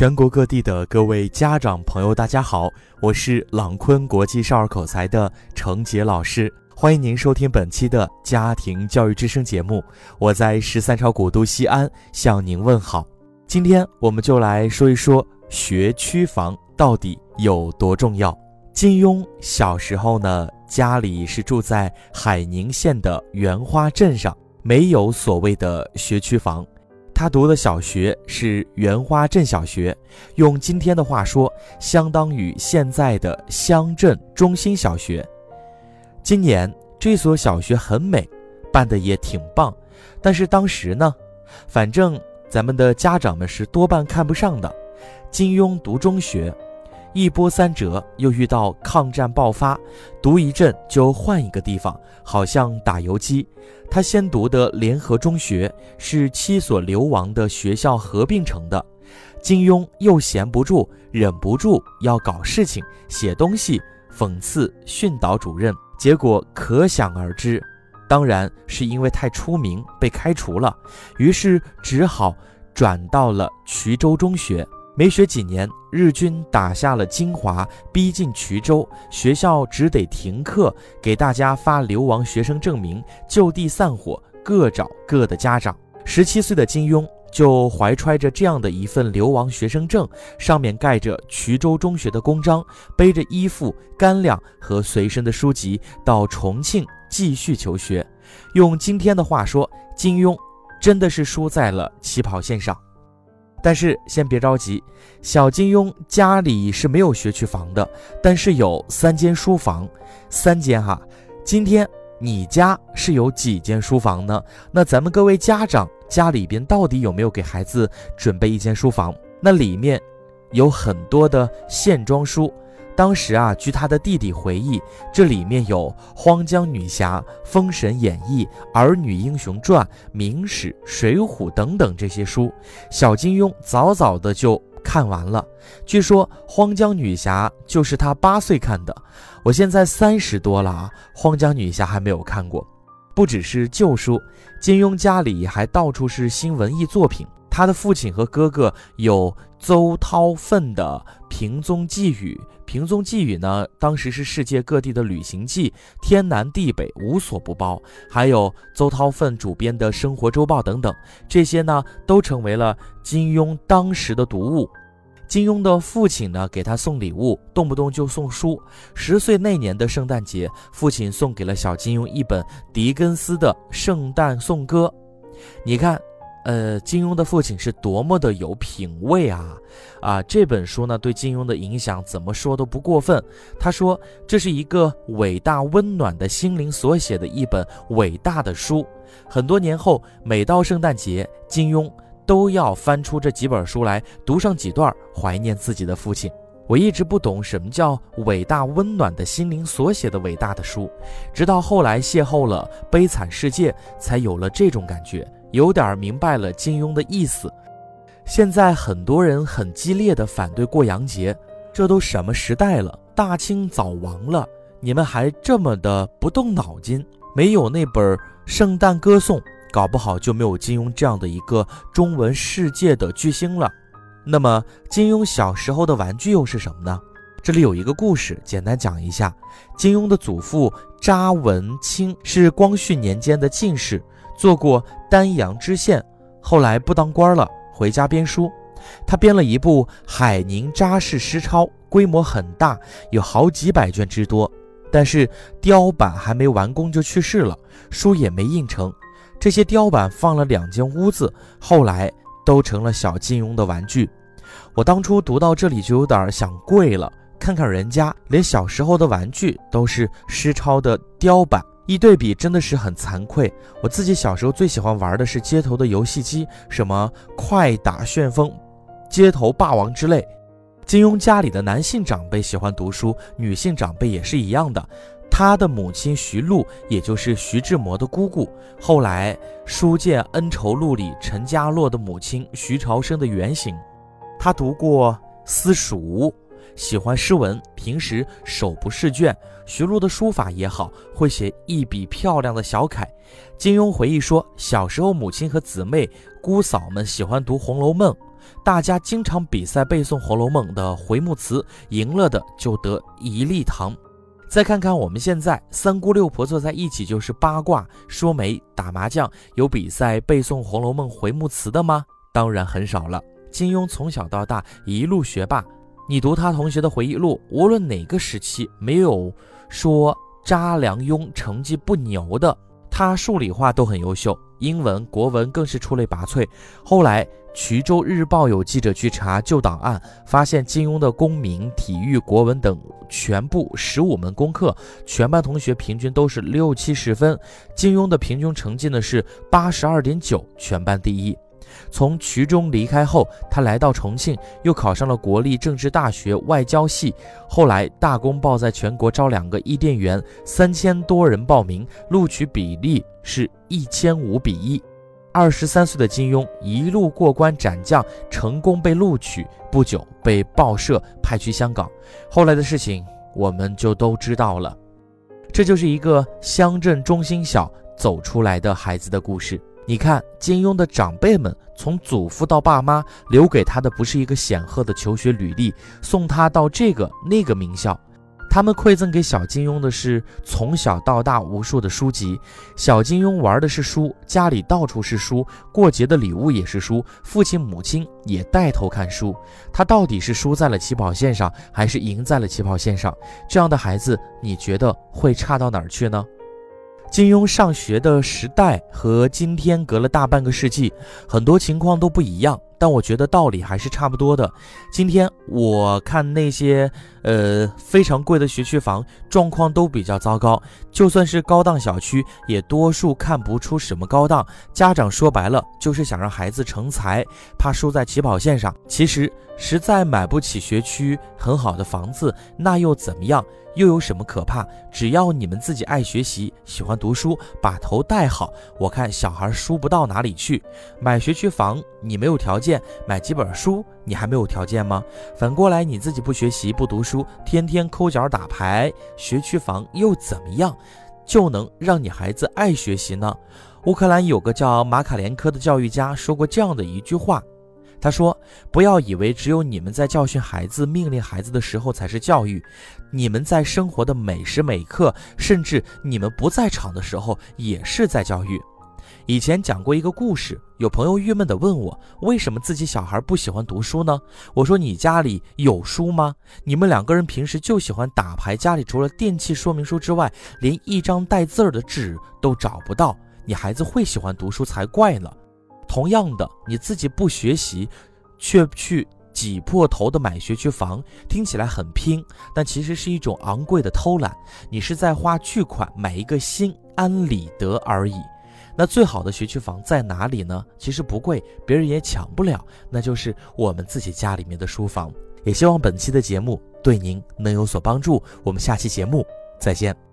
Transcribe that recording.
全国各地的各位家长朋友，大家好，我是朗坤国际少儿口才的程杰老师，欢迎您收听本期的家庭教育之声节目。我在十三朝古都西安向您问好。今天我们就来说一说学区房到底有多重要。金庸小时候呢，家里是住在海宁县的袁花镇上，没有所谓的学区房。他读的小学是原花镇小学，用今天的话说，相当于现在的乡镇中心小学。今年这所小学很美，办的也挺棒，但是当时呢，反正咱们的家长们是多半看不上的。金庸读中学。一波三折，又遇到抗战爆发，读一阵就换一个地方，好像打游击。他先读的联合中学是七所流亡的学校合并成的。金庸又闲不住，忍不住要搞事情，写东西讽刺训导主任，结果可想而知。当然是因为太出名被开除了，于是只好转到了衢州中学。没学几年，日军打下了金华，逼近衢州，学校只得停课，给大家发流亡学生证明，就地散伙，各找各的家长。十七岁的金庸就怀揣着这样的一份流亡学生证，上面盖着衢州中学的公章，背着衣服、干粮和随身的书籍，到重庆继续求学。用今天的话说，金庸真的是输在了起跑线上。但是先别着急，小金庸家里是没有学区房的，但是有三间书房，三间哈。今天你家是有几间书房呢？那咱们各位家长家里边到底有没有给孩子准备一间书房？那里面有很多的线装书。当时啊，据他的弟弟回忆，这里面有《荒江女侠》《封神演义》《儿女英雄传》《明史》《水浒》等等这些书，小金庸早早的就看完了。据说《荒江女侠》就是他八岁看的，我现在三十多了啊，《荒江女侠》还没有看过。不只是旧书，金庸家里还到处是新文艺作品。他的父亲和哥哥有邹韬奋的《平踪寄语》，《平踪寄语》呢，当时是世界各地的旅行记，天南地北无所不包。还有邹韬奋主编的《生活周报》等等，这些呢，都成为了金庸当时的读物。金庸的父亲呢，给他送礼物，动不动就送书。十岁那年的圣诞节，父亲送给了小金庸一本狄更斯的《圣诞颂歌》，你看。呃，金庸的父亲是多么的有品位啊！啊，这本书呢，对金庸的影响怎么说都不过分。他说，这是一个伟大温暖的心灵所写的一本伟大的书。很多年后，每到圣诞节，金庸都要翻出这几本书来读上几段，怀念自己的父亲。我一直不懂什么叫伟大温暖的心灵所写的伟大的书，直到后来邂逅了《悲惨世界》，才有了这种感觉。有点明白了金庸的意思。现在很多人很激烈的反对过洋节，这都什么时代了？大清早亡了，你们还这么的不动脑筋？没有那本《圣诞歌颂》，搞不好就没有金庸这样的一个中文世界的巨星了。那么，金庸小时候的玩具又是什么呢？这里有一个故事，简单讲一下。金庸的祖父查文清是光绪年间的进士。做过丹阳知县，后来不当官了，回家编书。他编了一部《海宁扎氏诗钞》，规模很大，有好几百卷之多。但是雕版还没完工就去世了，书也没印成。这些雕版放了两间屋子，后来都成了小金庸的玩具。我当初读到这里就有点想跪了，看看人家连小时候的玩具都是诗钞的雕版。一对比真的是很惭愧。我自己小时候最喜欢玩的是街头的游戏机，什么快打旋风、街头霸王之类。金庸家里的男性长辈喜欢读书，女性长辈也是一样的。他的母亲徐璐，也就是徐志摩的姑姑，后来书剑恩仇录里陈家洛的母亲徐朝生的原型。他读过私塾。喜欢诗文，平时手不释卷。徐璐的书法也好，会写一笔漂亮的小楷。金庸回忆说，小时候母亲和姊妹、姑嫂们喜欢读《红楼梦》，大家经常比赛背诵《红楼梦》的回目词，赢了的就得一粒糖。再看看我们现在，三姑六婆坐在一起就是八卦、说媒、打麻将，有比赛背诵《红楼梦》回目词的吗？当然很少了。金庸从小到大一路学霸，你读他同学的回忆录，无论哪个时期，没有说查良镛成绩不牛的。他数理化都很优秀，英文、国文更是出类拔萃。后来。衢州日报有记者去查旧档案，发现金庸的公民、体育、国文等全部十五门功课，全班同学平均都是六七十分。金庸的平均成绩呢是八十二点九，全班第一。从衢中离开后，他来到重庆，又考上了国立政治大学外交系。后来大公报在全国招两个伊甸园，三千多人报名，录取比例是一千五比一。二十三岁的金庸一路过关斩将，成功被录取，不久被报社派去香港。后来的事情我们就都知道了。这就是一个乡镇中心小走出来的孩子的故事。你看，金庸的长辈们从祖父到爸妈，留给他的不是一个显赫的求学履历，送他到这个那个名校。他们馈赠给小金庸的是从小到大无数的书籍。小金庸玩的是书，家里到处是书，过节的礼物也是书，父亲母亲也带头看书。他到底是输在了起跑线上，还是赢在了起跑线上？这样的孩子，你觉得会差到哪儿去呢？金庸上学的时代和今天隔了大半个世纪，很多情况都不一样。但我觉得道理还是差不多的。今天我看那些呃非常贵的学区房，状况都比较糟糕。就算是高档小区，也多数看不出什么高档。家长说白了就是想让孩子成才，怕输在起跑线上。其实实在买不起学区很好的房子，那又怎么样？又有什么可怕？只要你们自己爱学习，喜欢读书，把头带好，我看小孩输不到哪里去。买学区房，你没有条件；买几本书，你还没有条件吗？反过来，你自己不学习、不读书，天天抠脚打牌，学区房又怎么样，就能让你孩子爱学习呢？乌克兰有个叫马卡连科的教育家说过这样的一句话。他说：“不要以为只有你们在教训孩子、命令孩子的时候才是教育，你们在生活的每时每刻，甚至你们不在场的时候，也是在教育。”以前讲过一个故事，有朋友郁闷地问我：“为什么自己小孩不喜欢读书呢？”我说：“你家里有书吗？你们两个人平时就喜欢打牌，家里除了电器说明书之外，连一张带字儿的纸都找不到，你孩子会喜欢读书才怪呢。”同样的，你自己不学习，却去挤破头的买学区房，听起来很拼，但其实是一种昂贵的偷懒。你是在花巨款买一个心安理得而已。那最好的学区房在哪里呢？其实不贵，别人也抢不了，那就是我们自己家里面的书房。也希望本期的节目对您能有所帮助。我们下期节目再见。